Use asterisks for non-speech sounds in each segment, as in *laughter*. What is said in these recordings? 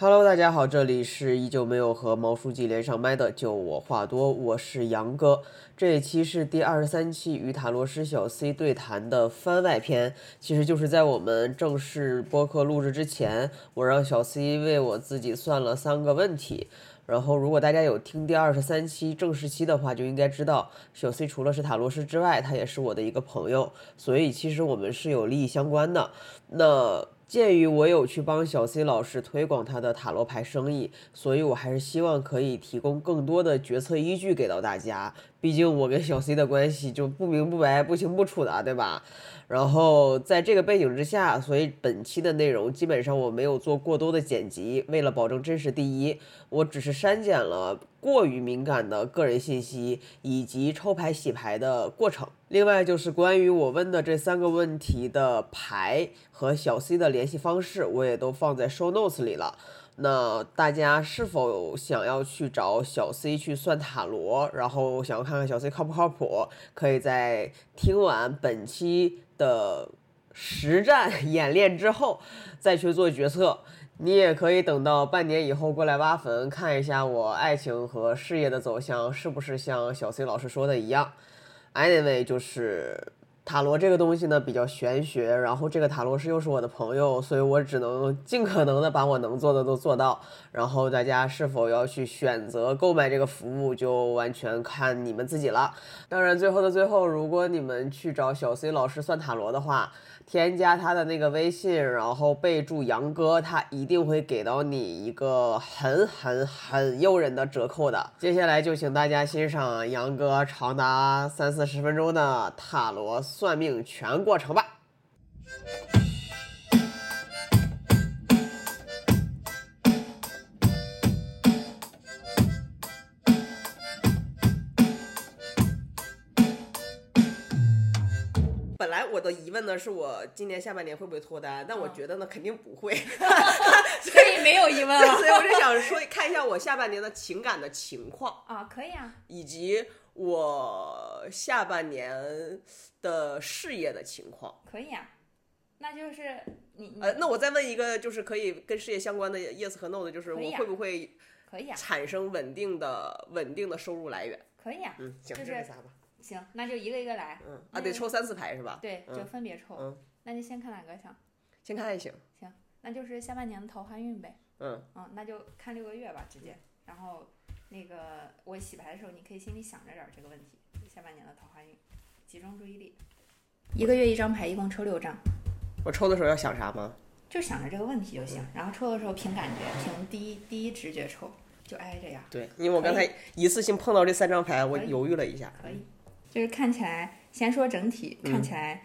Hello，大家好，这里是依旧没有和毛书记连上麦的，就我话多，我是杨哥。这一期是第二十三期与塔罗师小 C 对谈的番外篇，其实就是在我们正式播客录制之前，我让小 C 为我自己算了三个问题。然后，如果大家有听第二十三期正式期的话，就应该知道小 C 除了是塔罗师之外，他也是我的一个朋友，所以其实我们是有利益相关的。那。鉴于我有去帮小 C 老师推广他的塔罗牌生意，所以我还是希望可以提供更多的决策依据给到大家。毕竟我跟小 C 的关系就不明不白、不清不楚的，对吧？然后在这个背景之下，所以本期的内容基本上我没有做过多的剪辑，为了保证真实第一，我只是删减了过于敏感的个人信息以及抽牌洗牌的过程。另外就是关于我问的这三个问题的牌和小 C 的联系方式，我也都放在 show notes 里了。那大家是否想要去找小 C 去算塔罗，然后想要看看小 C 靠不靠谱，可以在听完本期的实战 *laughs* 演练之后再去做决策。你也可以等到半年以后过来挖坟，看一下我爱情和事业的走向是不是像小 C 老师说的一样。Anyway，就是。塔罗这个东西呢比较玄学，然后这个塔罗师又是我的朋友，所以我只能尽可能的把我能做的都做到。然后大家是否要去选择购买这个服务，就完全看你们自己了。当然，最后的最后，如果你们去找小 C 老师算塔罗的话，添加他的那个微信，然后备注杨哥，他一定会给到你一个很很很诱人的折扣的。接下来就请大家欣赏杨哥长达三四十分钟的塔罗算命全过程吧。我的疑问呢，是我今年下半年会不会脱单？但我觉得呢，肯定不会，*laughs* 所以没有疑问了。所以我就想说，看一下我下半年的情感的情况啊，可以啊，以及我下半年的事业的情况，可以啊。那就是你呃，那我再问一个，就是可以跟事业相关的 yes 和 no 的，就是我会不会可以啊产生稳定的稳定的收入来源？可以啊，嗯，行，就这仨吧。行，那就一个一个来。嗯啊，得抽三四排是吧？对，就分别抽。嗯，那就先看哪个行？先看爱情。行，那就是下半年的桃花运呗。嗯。嗯，那就看六个月吧，直接。然后那个我洗牌的时候，你可以心里想着点这个问题。下半年的桃花运，集中注意力。一个月一张牌，一共抽六张。我抽的时候要想啥吗？就想着这个问题就行。然后抽的时候凭感觉，凭第一第一直觉抽，就挨着呀。对，因为我刚才一次性碰到这三张牌，我犹豫了一下。可以。就是看起来，先说整体，看起来，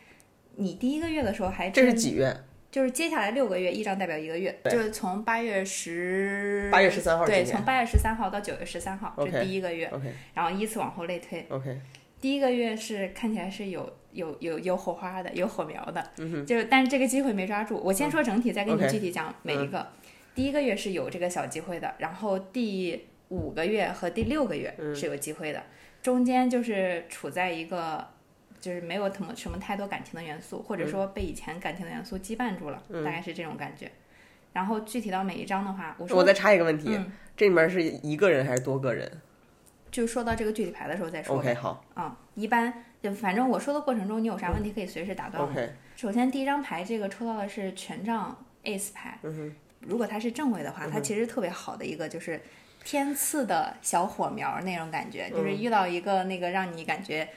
你第一个月的时候还这是几月？就是接下来六个月，一张代表一个月，就是从八月十八月十三号对，从八月十三号到九月十三号，这第一个月然后依次往后类推，OK，第一个月是看起来是有有有有火花的，有火苗的，就是但是这个机会没抓住。我先说整体，再给你具体讲每一个。第一个月是有这个小机会的，然后第五个月和第六个月是有机会的。中间就是处在一个，就是没有什么什么太多感情的元素，或者说被以前感情的元素羁绊住了，大概是这种感觉。然后具体到每一章的话，我说我再插一个问题，这里面是一个人还是多个人？就说到这个具体牌的时候再说。OK，好。嗯，一般就反正我说的过程中，你有啥问题可以随时打断我。OK。首先第一张牌这个抽到的是权杖 Ace 牌，如果它是正位的话，它其实特别好的一个就是。天赐的小火苗那种感觉，就是遇到一个那个让你感觉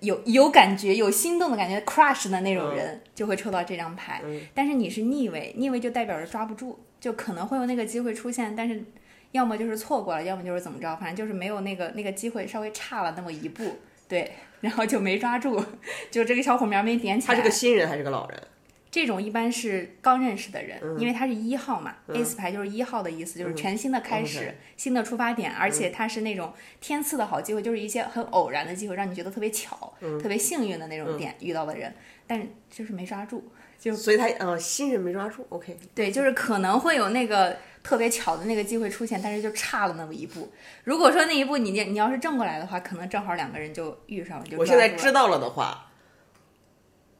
有有感觉、有心动的感觉，crush 的那种人，就会抽到这张牌。但是你是逆位，逆位就代表着抓不住，就可能会有那个机会出现，但是要么就是错过了，要么就是怎么着，反正就是没有那个那个机会，稍微差了那么一步，对，然后就没抓住，就这个小火苗没点起来。他是个新人还是个老人？这种一般是刚认识的人，因为他是一号嘛，Ace 牌就是一号的意思，就是全新的开始，新的出发点，而且他是那种天赐的好机会，就是一些很偶然的机会，让你觉得特别巧、特别幸运的那种点遇到的人，但就是没抓住，就所以他呃新人没抓住，OK，对，就是可能会有那个特别巧的那个机会出现，但是就差了那么一步。如果说那一步你你要是正过来的话，可能正好两个人就遇上了。我现在知道了的话。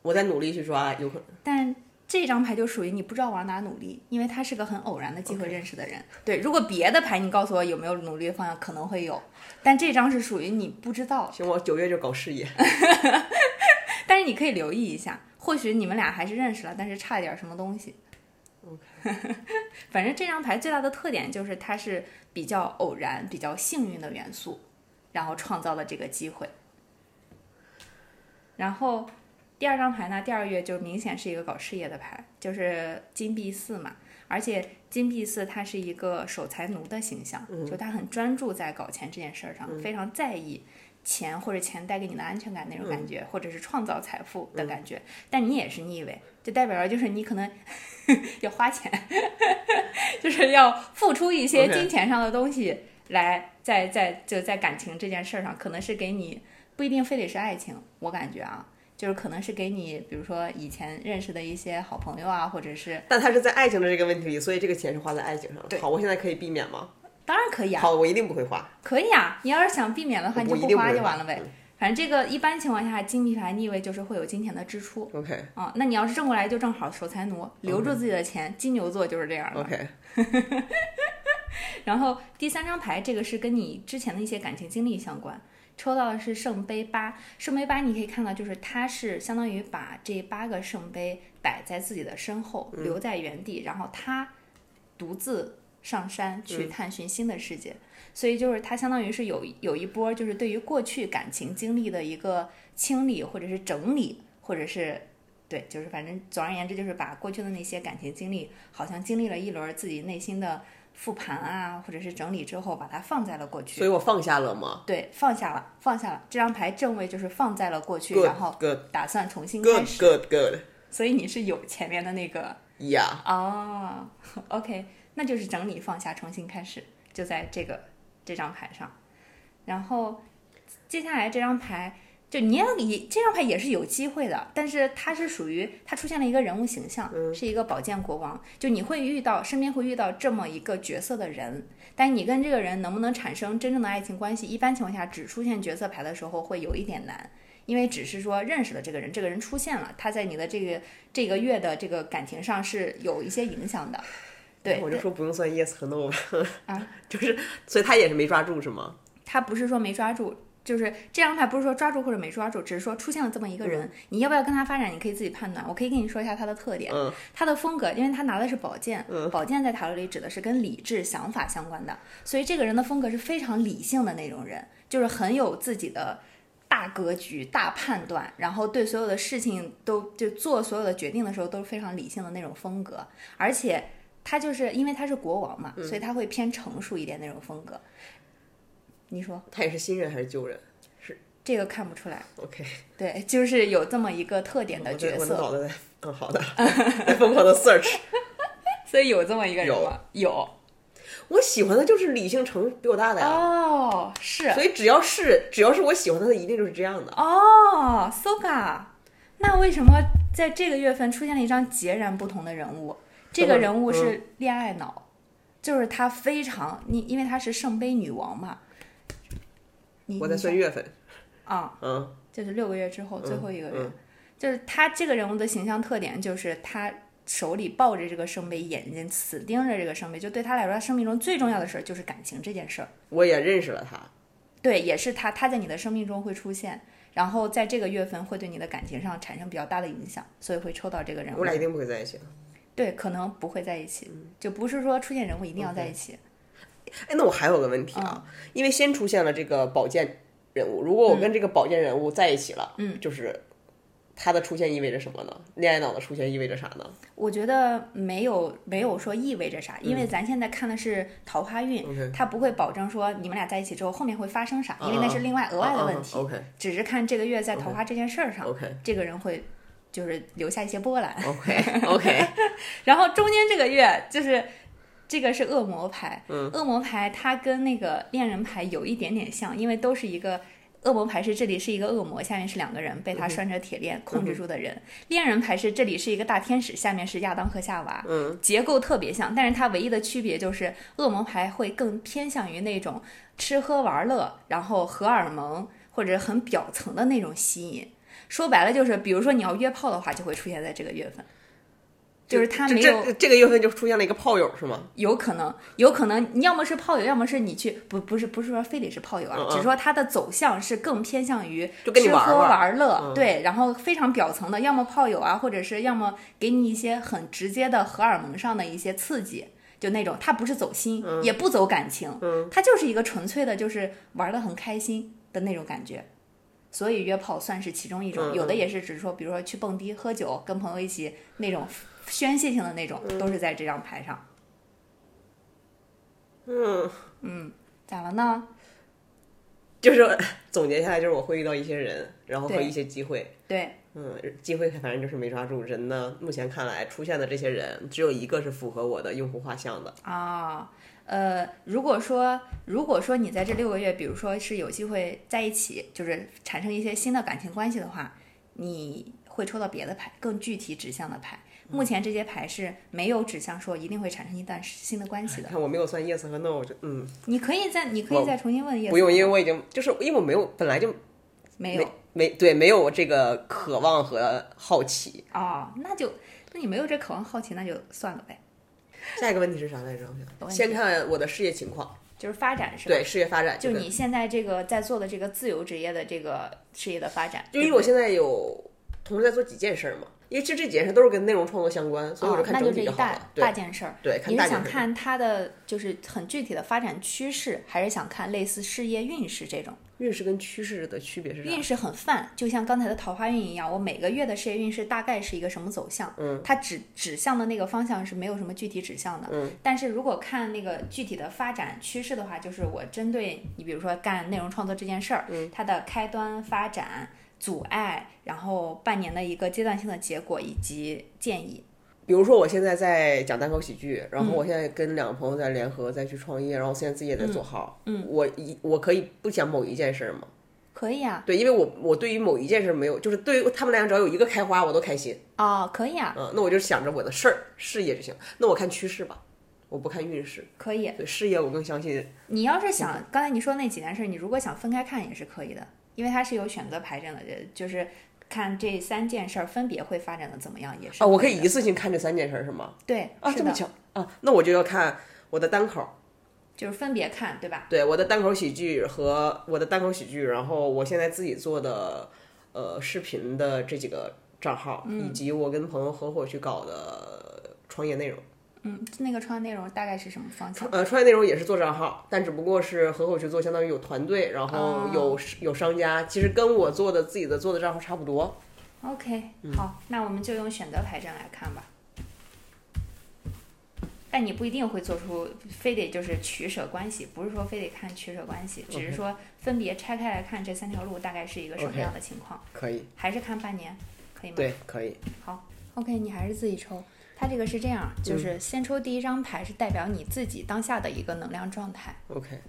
我在努力去抓，有可能。但这张牌就属于你不知道往哪努力，因为它是个很偶然的机会认识的人。对，如果别的牌你告诉我有没有努力的方向，可能会有，但这张是属于你不知道。行，我九月就搞事业。*laughs* 但是你可以留意一下，或许你们俩还是认识了，但是差一点什么东西。OK，*laughs* 反正这张牌最大的特点就是它是比较偶然、比较幸运的元素，然后创造了这个机会。然后第二张牌呢，第二月就明显是一个搞事业的牌，就是金币四嘛。而且金币四它是一个守财奴的形象，就他很专注在搞钱这件事儿上，非常在意钱或者钱带给你的安全感那种感觉，或者是创造财富的感觉。但你也是逆位，就代表着就是你可能 *laughs* 要花钱，*laughs* 就是要付出一些金钱上的东西来在在就在感情这件事儿上，可能是给你不一定非得是爱情，我感觉啊。就是可能是给你，比如说以前认识的一些好朋友啊，或者是但他是在爱情的这个问题里，所以这个钱是花在爱情上的。对好，我现在可以避免吗？当然可以啊，好，我一定不会花。可以啊。你要是想避免的话，你就不花就完了呗。反正这个一般情况下，金币牌逆位就是会有金钱的支出 OK 啊。那你要是正过来，就正好守财奴，留住自己的钱。金牛座就是这样的。OK，*laughs* 然后第三张牌，这个是跟你之前的一些感情经历相关。抽到的是圣杯八，圣杯八你可以看到，就是他是相当于把这八个圣杯摆在自己的身后，留在原地，然后他独自上山去探寻新的世界。所以就是他相当于是有有一波，就是对于过去感情经历的一个清理，或者是整理，或者是对，就是反正总而言之，就是把过去的那些感情经历，好像经历了一轮自己内心的复盘啊，或者是整理之后，把它放在了过去。所以我放下了吗对，放下了，放下了。这张牌正位就是放在了过去，？Good 然后打算重新开始。good good 所以你是有前面的那个 yeah。哦，OK，那就是整理放下，重新开始，就在这个这张牌上。然后接下来这张牌，就你要也这张牌也是有机会的，但是它是属于它出现了一个人物形象，是一个宝剑国王，就你会遇到身边会遇到这么一个角色的人，但你跟这个人能不能产生真正的爱情关系，一般情况下只出现角色牌的时候会有一点难。因为只是说认识了这个人，这个人出现了，他在你的这个这个月的这个感情上是有一些影响的，对，我就说不用算 yes 和 no 吧。啊，*laughs* 就是，所以他也是没抓住是吗？他不是说没抓住，就是这张牌不是说抓住或者没抓住，只是说出现了这么一个人，你要不要跟他发展，你可以自己判断。我可以跟你说一下他的特点，嗯他的风格，因为他拿的是宝剑，宝剑在塔罗里指的是跟理智、想法相关的，所以这个人的风格是非常理性的那种人，就是很有自己的。大格局、大判断，然后对所有的事情都就做所有的决定的时候都是非常理性的那种风格，而且他就是因为他是国王嘛，所以他会偏成熟一点那种风格。你说他也是新人还是旧人是这个看不出来？*laughs* OK，对，就是有这么一个特点的角色，我的脑袋在 *laughs* 更好的，在疯狂的 search。*laughs* 所以有这么一个人吗？有我喜欢的就是理性程比我大的呀，哦，是所以只要是只要是我喜欢他的，一定就是这样的。哦，Soga，那为什么在这个月份出现了一张截然不同的人物？这个人物是恋爱脑，就是他非常你，因为他是圣杯女王嘛。你我在算月份，啊，嗯，就是六个月之后最后一个月，嗯就是他这个人物的形象特点就是他手里抱着这个圣杯，眼睛死盯着这个圣杯，就对他来说，他生命中最重要的事儿就是感情这件事儿。我也认识了他。对，也是他，他在你的生命中会出现，然后在这个月份会对你的感情上产生比较大的影响，所以会抽到这个人物。我俩一定不会在一起。对，可能不会在一起，就不是说出现人物一定要在一起。哎，那我还有个问题啊，因为先出现了这个宝剑人物，如果我跟这个宝剑人物在一起了，嗯，就是他的出现意味着什么呢？恋爱脑的出现意味着啥呢？我觉得没有没有说意味着啥，因为咱现在看的是桃花运，嗯它不会保证说你们俩在一起之后后面会发生啥，因为那是另外额外的问题。OK 只是看这个月在桃花这件事儿上 OK 这个人会就是留下一些波澜。OK OK，*laughs* 然后中间这个月就是这个是恶魔牌，恶魔牌它跟那个恋人牌有一点点像，因为都是一个。恶魔牌是这里是一个恶魔，下面是两个人被他拴着铁链控制住的人。恋人牌是这里是一个大天使，下面是亚当和夏娃，嗯，结构特别像，但是它唯一的区别就是恶魔牌会更偏向于那种吃喝玩乐，然后荷尔蒙或者很表层的那种吸引。说白了就是，比如说你要约炮的话，就会出现在这个月份。就是他没有这这个月份就出现了一个炮友是吗？有可能，有可能，你要么是炮友，要么是你去不不是不是说非得是炮友啊，嗯嗯只是说他的走向是更偏向于吃喝玩乐，嗯对，然后非常表层的，要么炮友啊，或者是要么给你一些很直接的荷尔蒙上的一些刺激。就那种，他不是走心，嗯也不走感情，他就是一个纯粹的，就是玩的很开心的那种感觉。所以约炮算是其中一种，嗯有的也是只是说，比如说去蹦迪、喝酒，跟朋友一起那种宣泄性的那种，嗯都是在这张牌上。嗯嗯咋了呢？就是总结下来，就是我会遇到一些人，然后和一些机会。对，嗯，机会反正就是没抓住。人呢，目前看来出现的这些人，只有一个是符合我的用户画像的。啊，呃，如果说如果说你在这六个月，比如说是有机会在一起，就是产生一些新的感情关系的话，你会抽到别的牌，更具体指向的牌。目前这些牌是没有指向说一定会产生一段新的关系的。看我没有算 yes 和 no，我就嗯，你可以再你可以再重新问 yes，不用，因为我已经就是因为我没有本来就没有没对没有这个渴望和好奇。哦，那就那你没有这渴望好奇，那就算了呗。下一个问题是啥来着？先看我的事业情况，就是发展是吧？对事业发展，就你现在这个在做的这个自由职业的这个事业的发展，就因为我现在有同时在做几件事儿嘛，因为这这几件事都是跟内容创作相关，所以我就，看整体好这一大了。大件事儿。对，看你大件事儿。是想看它的就是很具体的发展趋势，还是想看类似事业运势这种？运势跟趋势的区别是啥？运势很泛，就像刚才的桃花运一样，我每个月的事业运势大概是一个什么走向？嗯，它指指向的那个方向是没有什么具体指向的。嗯，但是如果看那个具体的发展趋势的话，就是我针对你，比如说干内容创作这件事儿，嗯，它的开端、发展、阻碍，然后半年的一个阶段性的结果以及建议。比如说我现在在讲单口喜剧，然嗯后我现在跟两个朋友在联合再去创业，然后现在自己也在做号。嗯，我一我可以不讲某一件事儿吗？可以啊，对，因为我我对于某一件事儿没有，就是对于他们来讲，只要有一个开花，我都开心。哦，可以啊，嗯，那我就想着我的事儿事业就行。那我看趋势吧，我不看运势。可以。对事业，我更相信。你要是想刚才你说那几件事，你如果想分开看也是可以的，因为它是有选择牌阵的，呃就是看这三件事儿分别会发展的怎么样，也是啊，我可以一次性看这三件事儿是吗？对啊，这么巧啊，那我就要看我的单口，就是分别看，对吧？对我的单口喜剧和我的单口喜剧，然后我现在自己做的呃视频的这几个账号，嗯以及我跟朋友合伙去搞的创业内容。嗯，那个创业内容大概是什么方向？呃，创业内容也是做账号，但只不过是合伙去做，相当于有团队，然后哦有、有商家，其实跟我做的自己的做的账号差不多。OK，好，嗯那我们就用选择牌阵来看吧。但你不一定会做出非得就是取舍关系，不是说非得看取舍关系，只是说分别拆开来看这三条路大概是一个什么样的情况可以，还是看半年，可以吗？对，可以。好 OK，你还是自己抽。它这个是这样，就是先抽第一张牌是代表你自己当下的一个能量状态，OK，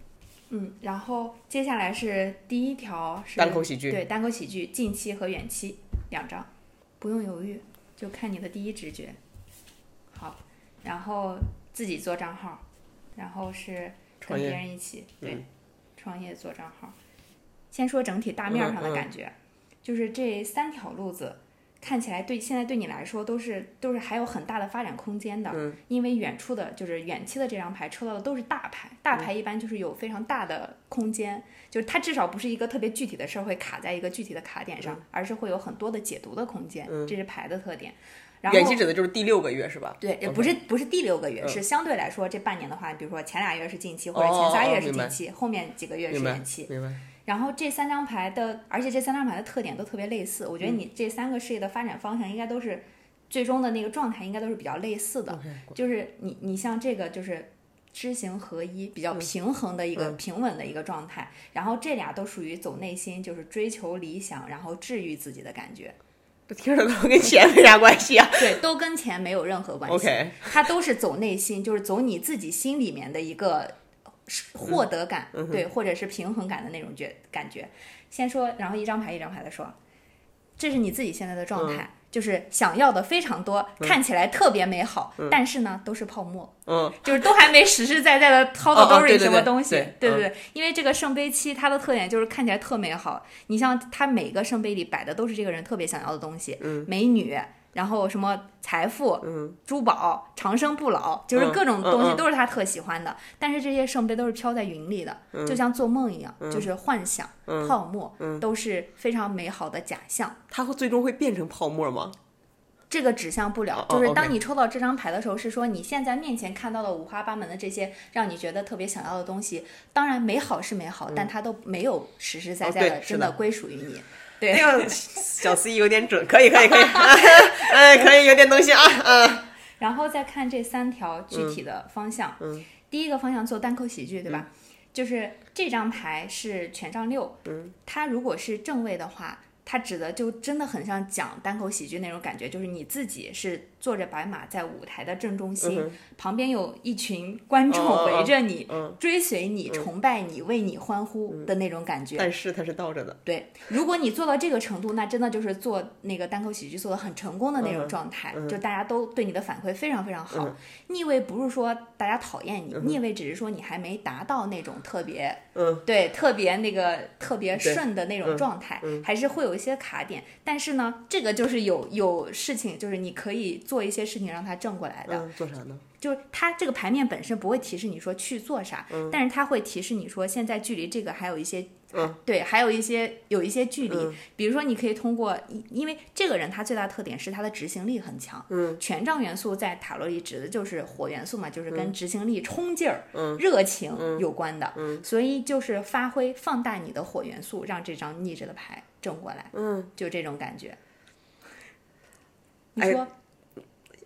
嗯，然后接下来是第一条是单口喜剧。对单口喜剧近期和远期两张，不用犹豫，就看你的第一直觉。好，然后自己做账号，然后是跟别人一起对、嗯创业做账号。先说整体大面儿上的感觉，就是这三条路子。看起来对现在对你来说都是都是还有很大的发展空间的，嗯因为远处的就是远期的这张牌抽到的都是大牌，大嗯牌一般就是有非常大的空间，就是它至少不是一个特别具体的事儿会卡在一个具体的卡点嗯上，而是会有很多的解读的空间，这是牌的特点。然后远期指的就是第六个月是吧？对，也不是不是第六个月，嗯是相对来说这半年的话，比如说前俩月是近期，或者前哦仨月是近期，后面几个月是明白远期。明白。然后这三张牌的，而且这三张牌的特点都特别类似，我觉嗯得你这三个事业的发展方向应该都是最终的那个状态，应该都是比较类似的。就是你你像这个就是知行合一，比较平衡的一个、平稳的一个状态。然后这俩都属于走内心，就是追求理想，然后治愈自己的感觉。这听着都跟钱没啥关系啊。*laughs* 对，都跟钱没有任何关系。OK，它都是走内心，就是走你自己心里面的一个获得感，对，或者是平衡感的那种觉感觉。先说，然后一张牌一张牌的说，这是你自己现在的状态，就是想要的非常多，看起来特别美好，但是呢都是泡沫，嗯，*laughs* 就是都还没实实在在的 *laughs* 掏到兜里什么东西，对对对对，因为这个圣杯七它的特点就是看起来特美好，你像它每个圣杯里摆的都是这个人特别想要的东西，美女。然后什么财富、嗯珠宝、长生不老，就是各种东西都是他特喜欢的。但是这些圣杯都是飘在云里的，嗯就像做梦一样，就是幻想、泡沫，都是非常美好的假象。它会最终会变成泡沫吗？这个指向不了哦，就是当你抽到这张牌的时候，是说你现在面前看到的五花八门的这些让你觉得特别想要的东西，当然美好是美好，但它都没有实实在在的真的归属于你。对，那个小 C 有点准，可以可以可以，*laughs* 哎，可以有点东西啊，嗯。然后再看这三条具体的方向。嗯第一个方向做单口喜剧，对吧？就是这张牌是权杖六，嗯，它如果是正位的话，它指的就真的很像讲单口喜剧那种感觉，就是你自己是坐着白马在舞台的正中心，旁边有一群观众围着你，嗯。追随你、崇拜你、为你欢呼的那种感觉。但是它是倒着的，对，如果你做到这个程度，那真的就是做那个单口喜剧做的很成功的那种状态，就大家都对你的反馈非常非常好。逆位不是说大家讨厌你，逆位只是说你还没达到那种特别，嗯，对，特别那个特别顺的那种状态，还是会有一些卡点。但是呢，这个就是有有事情，就是你可以做一些事情让它正过来的。嗯，做啥呢？就是它这个牌面本身不会提示你说去做啥，但是它会提示你说现在距离这个还有一些，嗯对，还有一些有一些距离。嗯比如说，你可以通过，因因为这个人他最大特点是他的执行力很强。嗯，权杖元素在塔罗里指的就是火元素嘛，就是跟执行力、冲劲儿、嗯热情有关的。嗯所以就是发挥放大你的火元素，让这张逆着的牌正过来。嗯，就这种感觉。你哎说，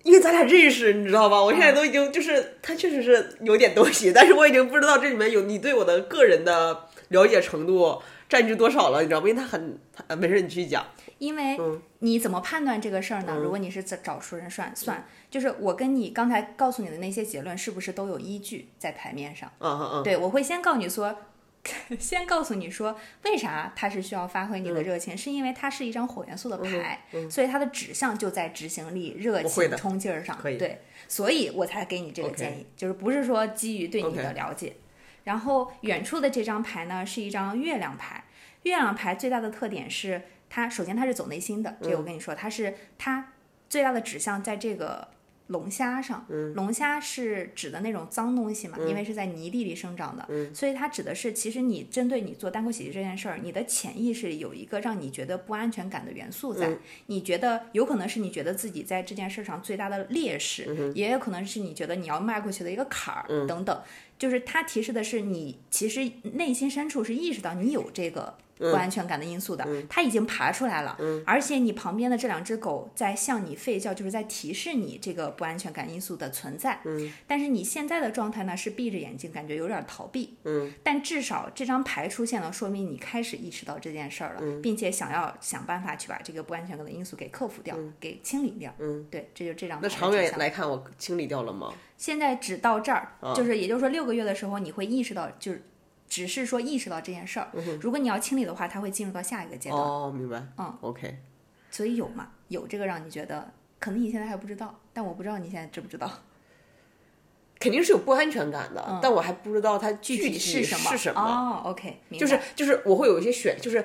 因为咱俩认识，你知道吧？我现在都已经就是，他确实是有点东西，但是我已经不知道这里面有你对我的个人的了解程度占据多少了，你知道吗？因为他很，它没事，你继续讲。因为嗯你怎么判断这个事儿呢？如果你是找找熟人算算，就是我跟你刚才告诉你的那些结论，是不是都有依据在牌面上？嗯嗯嗯，对，我会先告诉你说，*laughs* 先告诉你说，为啥它是需要发挥你嗯的热情，是因为它是一张火元素的牌，所以它的指向就在执行力、热情、冲劲儿上。对，所以我才给你这个建议就是不是说基于对你的了解。然后远处的这张牌呢，是一张月亮牌。月亮牌最大的特点是它，首先它是走内心的，这个我跟你说，它是它最大的指向在这个龙虾上。龙虾是指的那种脏东西嘛，因为是在泥地里生长的，所以它指的是，其实你针对你做单口喜剧这件事儿，你的潜意识里有一个让你觉得不安全感的元素在。你觉得有可能是你觉得自己在这件事上最大的劣势，也有可能是你觉得你要迈过去的一个坎儿、等等。就是它提示的是你其实内心深处是意识到你有这个不安全感的因素的，它已经爬出来了，而且你旁边的这两只狗在向你吠叫，就是在提示你这个不安全感因素的存在。但是你现在的状态呢是闭着眼睛，感觉有点逃避。但至少这张牌出现了，说明你开始意识到这件事儿了，并且想要想办法去把这个不安全感的因素给克服掉，给清理掉。嗯，对，这就这张牌那长远来看，我清理掉了吗？现在只到这儿，就是也就是说六个月的时候，你会意识到，就是只是说意识到这件事儿。如果你要清理的话，它会进入到下一个阶段。哦，明白。嗯，OK。所以有嘛，有这个让你觉得，可能你现在还不知道，但我不知道你现在知不知道肯定是有不安全感的，但我还不知道它具体是什么。是什么。哦，OK，明白就是就是我会有一些选，就是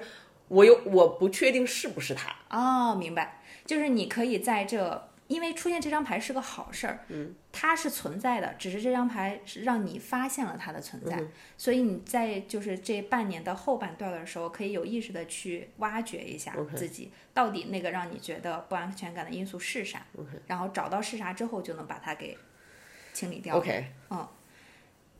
我有我不确定是不是它。哦，明白，就是你可以在这。因为出现这张牌是个好事儿，嗯，它是存在的，只是这张牌是让你发现了它的存在，所以你在就是这半年的后半段的时候，可以有意识的去挖掘一下自己到底那个让你觉得不安全感的因素是啥然后找到是啥之后，就能把它给清理掉。OK，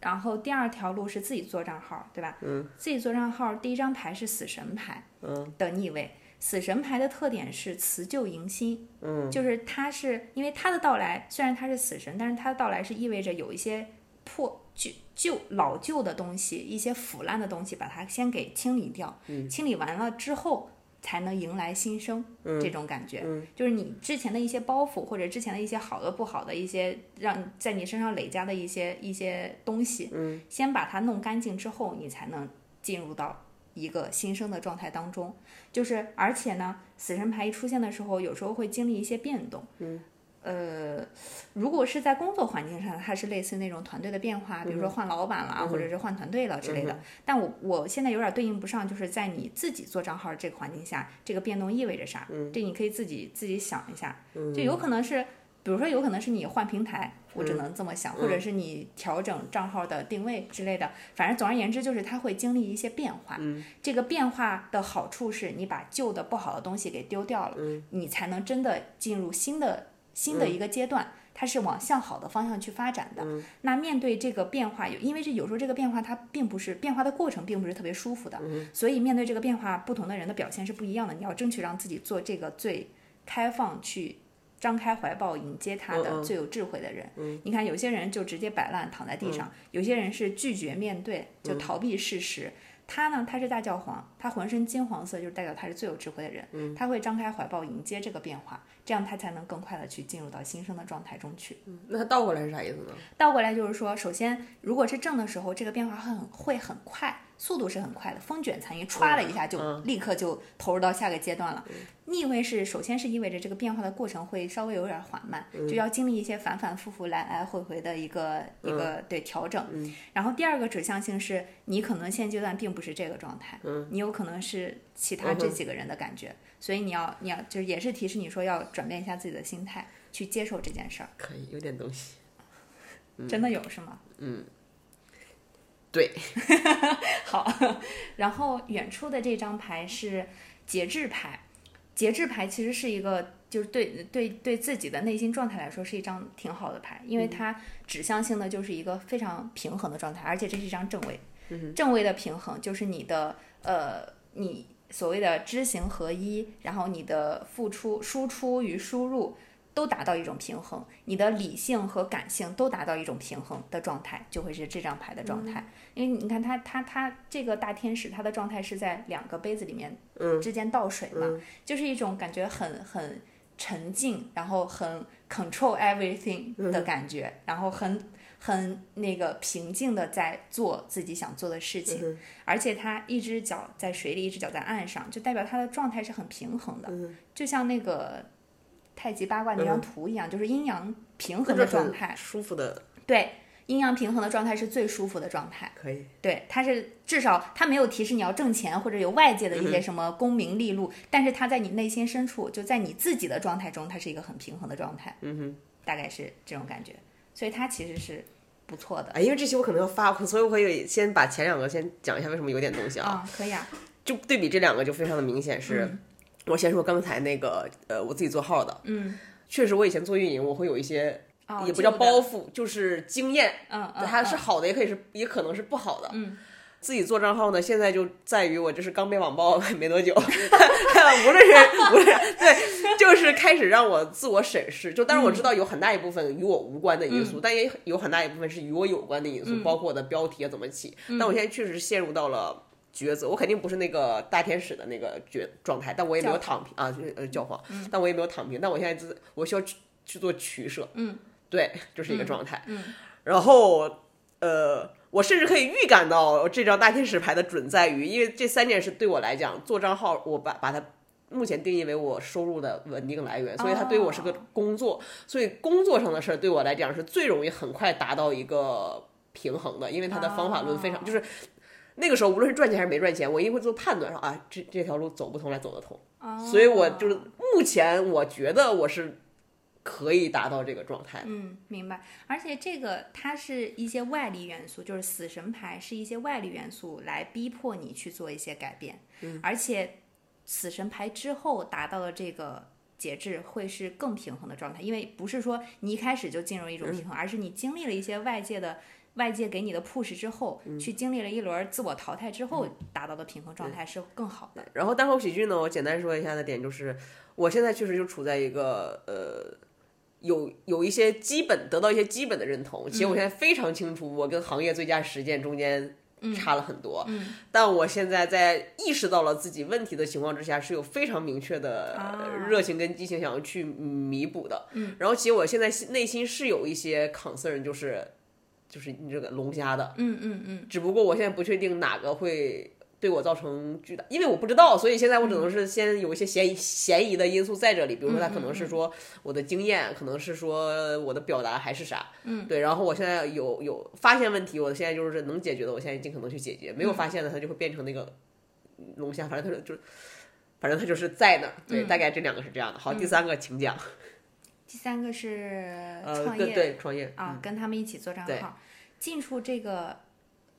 然后第二条路是自己做账号，对吧？嗯，自己做账号，第一张牌是死神牌，嗯，的逆位。死神牌的特点是辞旧迎新，嗯，就是它是因为它的到来，虽然它是死神，但是它的到来是意味着有一些破旧旧老旧的东西，一些腐烂的东西，把它先给清理掉，嗯，清理完了之后。才能迎来新生，这种感觉，就是你之前的一些包袱，或者之前的一些好的、不好的一些让在你身上累加的一些一些东西，嗯，先把它弄干净之后，你才能进入到一个新生的状态当中。就是而且呢，死神牌一出现的时候，有时候会经历一些变动，嗯，呃，如果是在工作环境上，它是类似那种团队的变化，比如说换老板了，或者是换团队了之类的。但我我现在有点对应不上，就是在你自己做账号这个环境下，这个变动意味着啥？这你可以自己自己想一下，就有可能是。比如说，有可能是你换平台，我只能这么想，或者是你调整账号的定位之类的。反正总而言之，就是它会经历一些变化。这个变化的好处是你把旧的不好的东西给丢掉了，你才能真的进入新的新的一个阶段，它是往向好的方向去发展的。那面对这个变化，有因为这有时候这个变化它并不是变化的过程，并不是特别舒服的，所以面对这个变化，不同的人的表现是不一样的。你要争取让自己做这个最开放去。张开怀抱迎接他的最有智慧的人。你看，有些人就直接摆烂躺在地上，有些人是拒绝面对，就逃避事实。他呢，他是大教皇，他浑身金黄色，就是代表他是最有智慧的人。他会张开怀抱迎接这个变化，这样他才能更快的去进入到新生的状态中去。那他倒过来是啥意思呢？倒过来就是说，首先，如果是正的时候，这个变化很会很快。速度是很快的，风卷残云，歘的一下就立刻就投入到下个阶段了。逆位是首先是意味着这个变化的过程会稍微有点缓慢，就要经历一些反反复复、来来回回的一个一个对调整。然后第二个指向性是你可能现阶段并不是这个状态，你有可能是其他这几个人的感觉，所以你要你要就是也是提示你说要转变一下自己的心态，去接受这件事儿。可以有点东西，真的有是吗？嗯。对，*laughs* 好，然后远处的这张牌是节制牌，节制牌其实是一个，就是对对对自己的内心状态来说是一张挺好的牌，因为它指向性的就是一个非常平衡的状态，而且这是一张正位，正位的平衡就是你的呃，你所谓的知行合一，然后你的付出、输出与输入。都达到一种平衡，你的理性和感性都达到一种平衡的状态，就会是这张牌的状态。因为你看，他他他这个大天使，他的状态是在两个杯子里面之间倒水嘛，就是一种感觉很很沉静，然后很 control everything 的感觉，然后很很那个平静的在做自己想做的事情，而且他一只脚在水里，一只脚在岸上，就代表他的状态是很平衡的，就像那个。太极八卦那张图一样，就是阴阳平衡的状态，舒服的。对，阴阳平衡的状态是最舒服的状态。可以。对，它是至少它没有提示你要挣钱或者有外界的一些什么功名利禄，但是它在你内心深处，就在你自己的状态中，它是一个很平衡的状态。嗯哼，大概是这种感觉，所以它其实是不错的。哎，因为这期我可能要发，所以我可以先把前两个先讲一下为什么有点东西啊。可以啊。就对比这两个就非常的明显是。我先说刚才那个，呃，我自己做号的，嗯，确实我以前做运营，我会有一些，也不叫包袱，就是经验，嗯它是好的，也可以是，也可能是不好的，嗯，自己做账号呢，现在就在于我就是刚被网暴没多久，*laughs* 无论是无论对，就是开始让我自我审视，就当然我知道有很大一部分与我无关的因素，但也有很大一部分是与我有关的因素，包括我的标题啊怎么起，但我现在确实陷入到了。抉择，我肯定不是那个大天使的那个绝状态，但我也没有躺平啊，就是呃教皇，但我也没有躺平，但我现在是我需要去去做取舍，嗯，对，*laughs* 就是一个状态，嗯，然后呃，我甚至可以预感到这张大天使牌的准在于，因为这三件事对我来讲，做账号我把把它目前定义为我收入的稳定来源，所以它对我是个工作，所以工作上的事儿对我来讲是最容易很快达到一个平衡的，因为它的方法论非常就是。那个时候，无论是赚钱还是没赚钱，我一定会做判断，说啊，这这条路走不通，来走得通。所以，我就是目前我觉得我是可以达到这个状态。嗯，明白。而且这个它是一些外力元素，就是死神牌是一些外力元素来逼迫你去做一些改变。嗯，而且死神牌之后达到的这个节制会是更平衡的状态，因为不是说你一开始就进入一种平衡，而是你经历了一些外界的。外界给你的 push 之后，去经历了一轮自我淘汰之后，达到的平衡状态是更好的。然后单口喜剧呢，我简单说一下的点就是，我现在确实就处在一个呃，有有一些基本得到一些基本的认同。其实我现在非常清楚，我跟行业最佳实践中间差了很多。嗯，但我现在在意识到了自己问题的情况之下，是有非常明确的热情跟激情想要去弥补的。嗯，然后其实我现在内心是有一些 concern，就是。就是你这个龙虾的，嗯嗯嗯，只不过我现在不确定哪个会对我造成巨大，因为我不知道，所以现在我只能是先有一些嫌疑嫌疑的因素在这里，比如说他可能是说我的经验，可能是说我的表达还是啥，嗯，对，然后我现在有有发现问题，我现在就是能解决的，我现在尽可能去解决，没有发现的，它就会变成那个龙虾，反正它就就反正它就是在那儿，对，大概这两个是这样的。好，第三个请讲，第三个是呃，创业对对，创业啊，跟他们一起做账号，进出这个。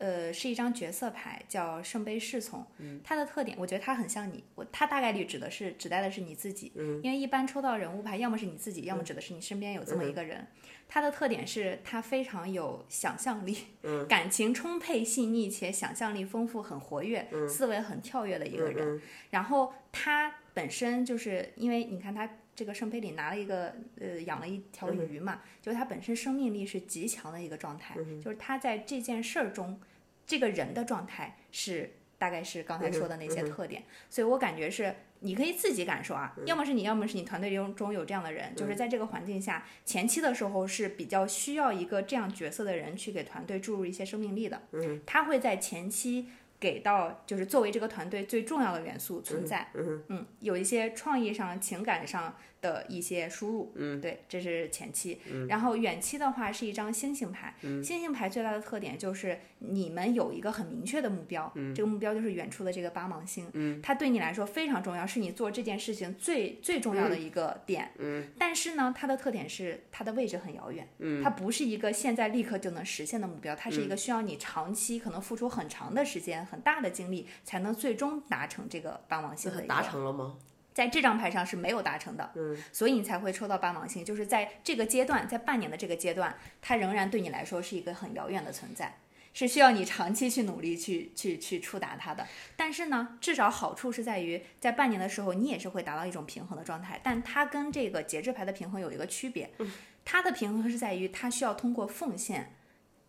呃，是一张角色牌，叫圣杯侍从。它的特点，我觉得它很像你。我它大概率指的是指代的是你自己，因为一般抽到人物牌，要么是你自己，要么指的是你身边有这么一个人。它的特点是它非常有想象力，*laughs* 感情充沛细腻且想象力丰富，很活跃，思维很跳跃的一个人。然后他本身就是因为你看他这个圣杯里拿了一个呃养了一条鱼嘛，就是他本身生命力是极强的一个状态，就是他在这件事儿中。这个人的状态是大概是刚才说的那些特点，所以我感觉是你可以自己感受啊，要么是你要么是你团队中中有这样的人，就是在这个环境下前期的时候是比较需要一个这样角色的人去给团队注入一些生命力的，嗯，他会在前期给到就是作为这个团队最重要的元素存在，嗯，有一些创意上、情感上。的一些输入，嗯，对，这是前期，然后远期的话是一张星星牌，星星牌最大的特点就是你们有一个很明确的目标，这个目标就是远处的这个八芒星，嗯，它对你来说非常重要，是你做这件事情最最重要的一个点，嗯，但是呢，它的特点是它的位置很遥远，嗯，它不是一个现在立刻就能实现的目标，它是一个需要你长期可能付出很长的时间、很大的精力才能最终达成这个八芒星的。达成了吗？在这张牌上是没有达成的，嗯，所以你才会抽到八芒星，就是在这个阶段，在半年的这个阶段，它仍然对你来说是一个很遥远的存在，是需要你长期去努力去去去触达它的。但是呢，至少好处是在于，在半年的时候，你也是会达到一种平衡的状态。但它跟这个节制牌的平衡有一个区别，它的平衡是在于它需要通过奉献、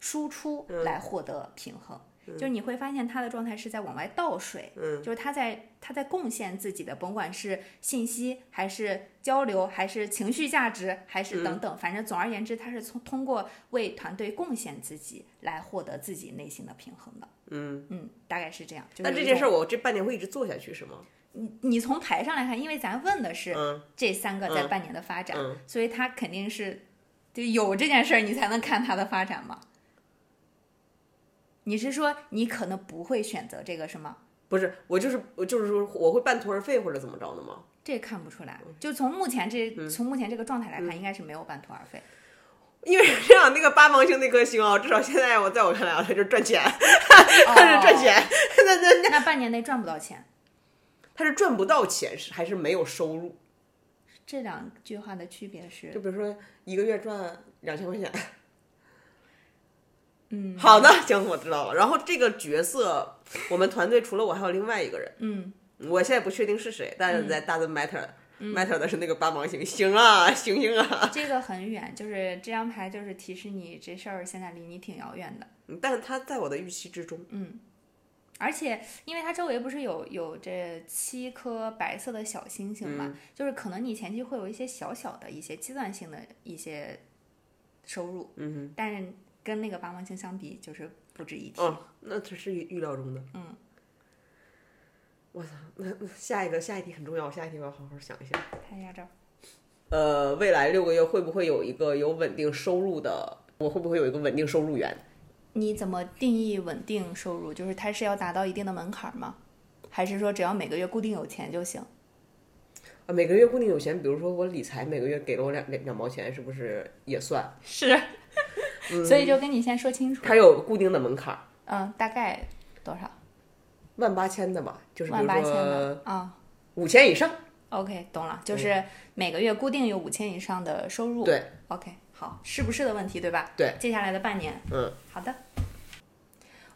输出来获得平衡。就是你会发现他的状态是在往外倒水，嗯，就是他在他在贡献自己的，甭管是信息还是交流，还是情绪价值，还是等等，反正总而言之，他是从通过为团队贡献自己来获得自己内心的平衡的，嗯嗯，大概是这样。那这件事我这半年会一直做下去是吗？你你从牌上来看，因为咱问的是这三个在半年的发展，嗯所以他肯定是就有这件事儿，你才能看他的发展嘛。你是说你可能不会选择这个是吗？不是，我就是我就是说我会半途而废或者怎么着的吗？这看不出来，就从目前这、从目前这个状态来看，应该是没有半途而废。因为这样，那个八芒星那颗星啊，至少现在我在我看来啊，它就是赚钱，它是赚钱，那那那半年内赚不到钱，它是赚不到钱，是还是没有收入？这两句话的区别是就，比如说一个月赚两千块钱，嗯，好的，行，我知道了。然后这个角色，我们团队除了我还有另外一个人，嗯，我现在不确定是谁，但是在 doesn't matter。matter 的是那个八芒星，星啊，*laughs* 星星啊，这个很远，就是这张牌就是提示你这事儿现在离你挺遥远的，嗯但是他在我的预期之中。嗯，而且因为它周围不是有有这七颗白色的小星星嘛，就是可能你前期会有一些小小的一些阶段性的一些收入，嗯但是跟那个八芒星相比，就是不值一提。哦，那这是预预料中的。嗯，我操，那那下一个下一题很重要，下一题我要好好想一想。看一下这儿，呃，未来六个月会不会有一个有稳定收入的？我会不会有一个稳定收入源？你怎么定义稳定收入？就是它是要达到一定的门槛吗？还是说只要每个月固定有钱就行？啊，每个月固定有钱，比如说我理财，每个月给了我两两两毛钱，是不是也算？是，所以就跟你先说清楚。它有固定的门槛儿，嗯，大概多少？万八千的吧，就是万八千说的啊。五千以上。OK，懂了，就是每个月固定有五千以上的收入。对，OK，好，是不是的问题，对吧？对。接下来的半年，嗯，好的。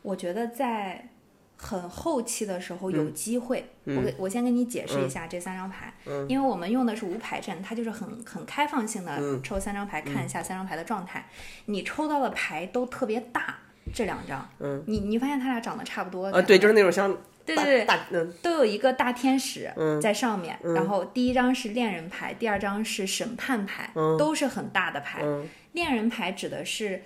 我觉得在很后期的时候有机会，我给我先跟你解释一下这三张牌，嗯。因为我们用的是无牌阵，它就是很很开放性的嗯。抽三张牌，看一下三张牌的状态。你抽到的牌都特别大，这两张，嗯，你你发现它俩长得差不多，啊，对，就是那种像对对都有一个大天使在上面，然后第一张是恋人牌，第二张是审判牌，都是很大的牌。恋人牌指的是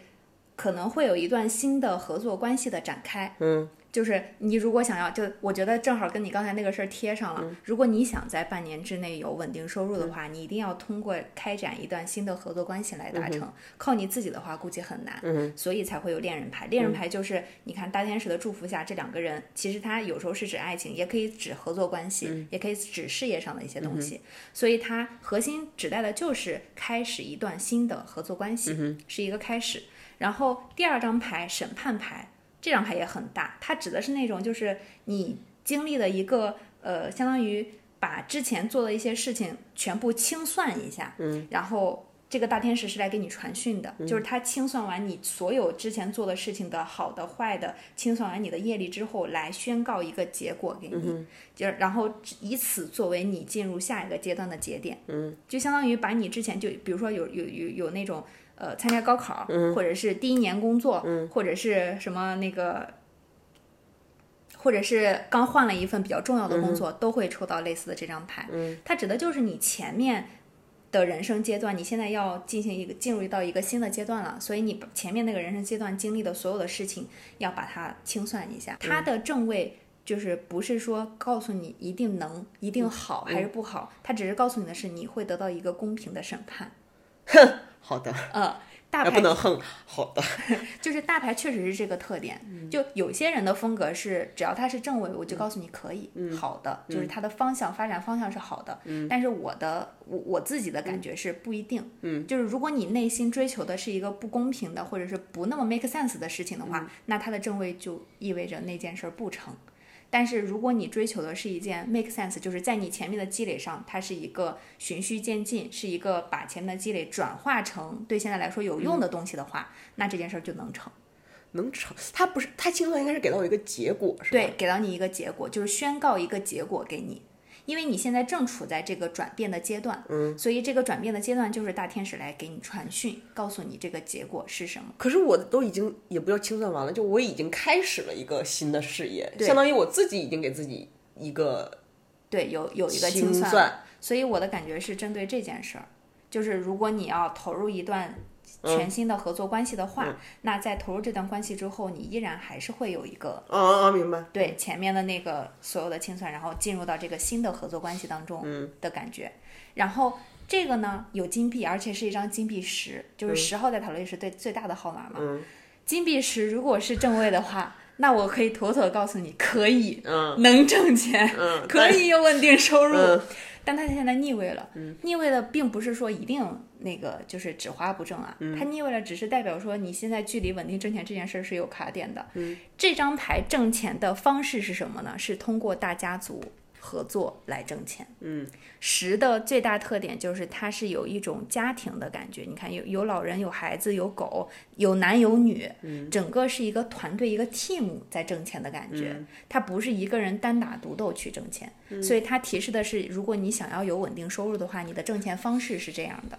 可能会有一段新的合作关系的展开。嗯，就是你如果想要，就我觉得正好跟你刚才那个事儿贴上了。如果你想在半年之内有稳定收入的话，你一定要通过开展一段新的合作关系来达成。靠你自己的话，估计很难。嗯，所以才会有恋人牌。恋人牌就是你看大天使的祝福下，这两个人其实他有时候是指爱情，也可以指合作关系，也可以指事业上的一些东西。所以它核心指代的就是开始一段新的合作关系，是一个开始。然后第二张牌审判牌，这张牌也很大，它指的是那种就是你经历了一个呃，相当于把之前做的一些事情全部清算一下，嗯，然后这个大天使是来给你传讯的，就是他清算完你所有之前做的事情的好的坏的，清算完你的业力之后，来宣告一个结果给你，就是然后以此作为你进入下一个阶段的节点，嗯，就相当于把你之前就比如说有有有有那种。呃，参加高考，或者是第一年工作，或者是什么那个，或者是刚换了一份比较重要的工作，都会抽到类似的这张牌。它指的就是你前面的人生阶段，你现在要进行一个进入到一个新的阶段了，所以你前面那个人生阶段经历的所有的事情，要把它清算一下。它的正位就是不是说告诉你一定能、一定好还是不好，它只是告诉你的是你会得到一个公平的审判。哼，好的。呃，大牌不能横，好的。*laughs* 就是大牌确实是这个特点。就有些人的风格是，只要他是正位，我就告诉你可以，好的，就是他的方向发展方向是好的。嗯。但是我的我我自己的感觉是不一定。嗯。就是如果你内心追求的是一个不公平的，或者是不那么 make sense 的事情的话，那他的正位就意味着那件事不成。但是如果你追求的是一件 make sense，就是在你前面的积累上，它是一个循序渐进，是一个把前面的积累转化成对现在来说有用的东西的话，那这件事儿就能成。能成？它不是它清算应该是给到我一个结果，是吧？对，给到你一个结果，就是宣告一个结果给你。因为你现在正处在这个转变的阶段，嗯，所以这个转变的阶段就是大天使来给你传讯，告诉你这个结果是什么。可是我都已经也不叫清算完了，就我已经开始了一个新的事业，相当于我自己已经给自己一个对，有有一个清算。所以我的感觉是针对这件事儿，就是如果你要投入一段全新的合作关系的话，那在投入这段关系之后，你依然还是会有一个啊明白？对前面的那个所有的清算，然后进入到这个新的合作关系当中的感觉。然后这个呢有金币，而且是一张金币十，就是十号在塔罗里是最最大的号码嘛。嗯金币十如果是正位的话，那我可以妥妥告诉你，可以，嗯能挣钱，嗯，可以有稳定收入。嗯但他现在逆位了，逆位了并不是说一定那个就是只花不挣啊，嗯它逆位了只是代表说你现在距离稳定挣钱这件事儿是有卡点的。嗯这张牌挣钱的方式是什么呢？是通过大家族合作来挣钱。嗯。十的最大特点就是它是有一种家庭的感觉，你看有有老人、有孩子、有狗、有男有女，整个是一个团队、一个 team 在挣钱的感觉。它不是一个人单打独斗去挣钱，所以它提示的是，如果你想要有稳定收入的话，你的挣钱方式是这样的。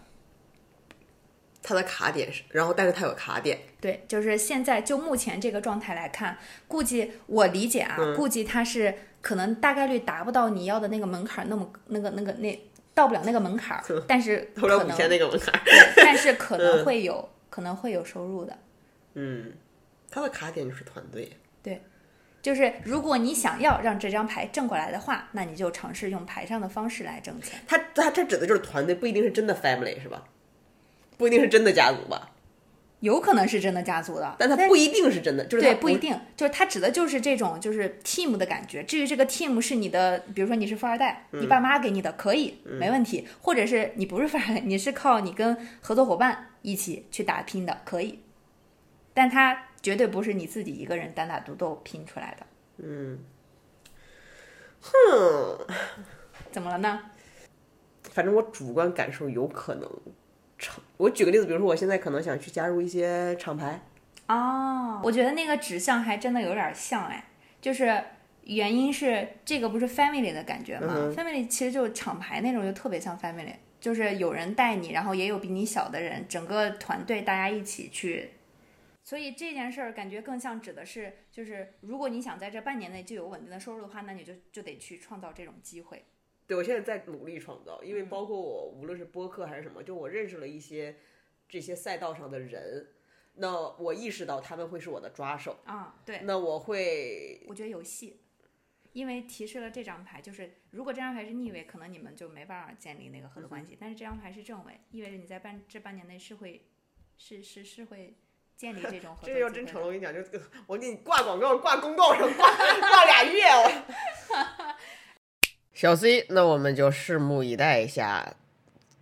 它的卡点是，然后但是它有卡点，对，就是现在就目前这个状态来看，估计我理解啊，估计它是可能大概率达不到你要的那个门槛，那么那个那个那到不了那个门槛，但是 *laughs* 投了五可能千那个门槛。对，但是可能会有可能会有收入的。嗯，他的卡点就是团队。对就是如果你想要让这张牌挣过来的话，那你就尝试用牌上的方式来挣钱。他他这指的就是团队，不一定是真的 family 是吧？不一定是真的家族吧？有可能是真的家族的，但他不一定是真的，就是对，不一定，就是它指的就是这种就是 team 的感觉。至于这个 team 是你的，比如说你是富二代，你爸妈给你的，可以，没问题；或者是你不是富二代，你是靠你跟合作伙伴一起去打拼的，可以。但它绝对不是你自己一个人单打独斗拼出来的。嗯，哼，怎么了呢？反正我主观感受有可能成。我举个例子，比如说我现在可能想去加入一些厂牌，哦，我觉得那个指向还真的有点像哎，就是原因是这个不是 family 的感觉吗、嗯 f a m i l y 其实就是厂牌那种，就特别像 family，就是有人带你，然后也有比你小的人，整个团队大家一起去。所以这件事儿感觉更像指的是，就是如果你想在这半年内就有稳定的收入的话，那你就就得去创造这种机会。对我现在在努力创造，因为包括我无论是播客还是什么，就我认识了一些这些赛道上的人，那我意识到他们会是我的抓手，啊，对，那我会我觉得有戏，因为提示了这张牌，就是如果这张牌是逆位，可能你们就没办法建立那个合作关系，但是这张牌是正位，意味着你在半这半年内是会是是是会建立这种合作 *laughs* 这要真成了，我跟你讲，就我给你挂广告、挂公告上挂挂俩月我。*laughs* 小 C，那我们就拭目以待一下，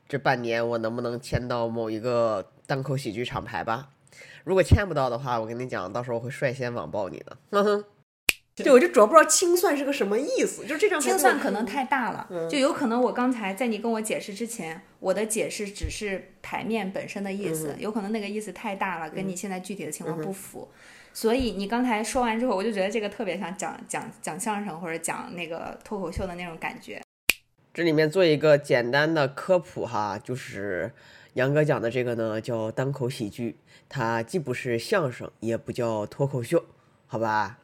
这半年我能不能签到某一个单口喜剧厂牌吧？如果签不到的话，我跟你讲，到时候我会率先网暴你的。哼哼。*laughs* 对，我就主要不知道清算是个什么意思，就这张牌清算可能太大了，就有可能我刚才在你跟我解释之前，我的解释只是牌面本身的意思，有可能那个意思太大了，跟你现在具体的情况不符。所以你刚才说完之后，我就觉得这个特别像讲讲讲相声或者讲那个脱口秀的那种感觉。这里面做一个简单的科普哈，就是杨哥讲的这个呢叫单口喜剧，它既不是相声，也不叫脱口秀，好吧？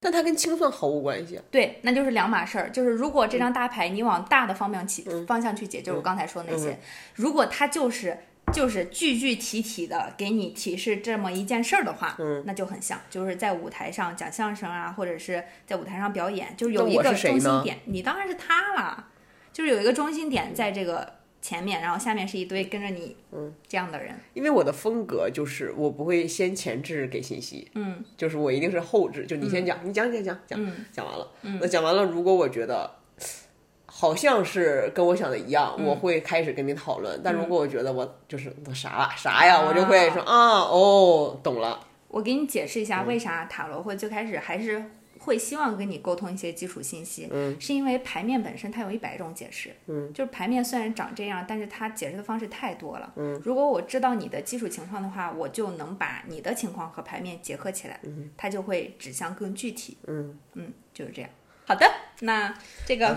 但它跟清算毫无关系。对，那就是两码事儿。就是如果这张大牌你往大的方面去、方向去解，就是我刚才说的那些，如果它就是就是具具体体的给你提示这么一件事儿的话，嗯那就很像，就是在舞台上讲相声啊，或者是在舞台上表演，就是有一个中心点。你当然是他了，就是有一个中心点在这个前面，然后下面是一堆跟着你嗯这样的人。因为我的风格就是我不会先前置给信息，嗯，就是我一定是后置，就你先讲，你讲讲讲讲，嗯讲完了，那讲完了，如果我觉得好像是跟我想的一样，嗯。我会开始跟你讨论。但如果我觉得我就是我啥啊。啥呀，我就会说啊哦，懂了。我给你解释一下，嗯。为啥塔罗会最开始还是会希望跟你沟通一些基础信息，嗯。是因为牌面本身它有一百种解释，嗯，就是牌面虽然长这样，但是它解释的方式太多了，嗯，如果我知道你的基础情况的话，我就能把你的情况和牌面结合起来，嗯。它就会指向更具体，嗯，嗯，就是这样。好的，那这个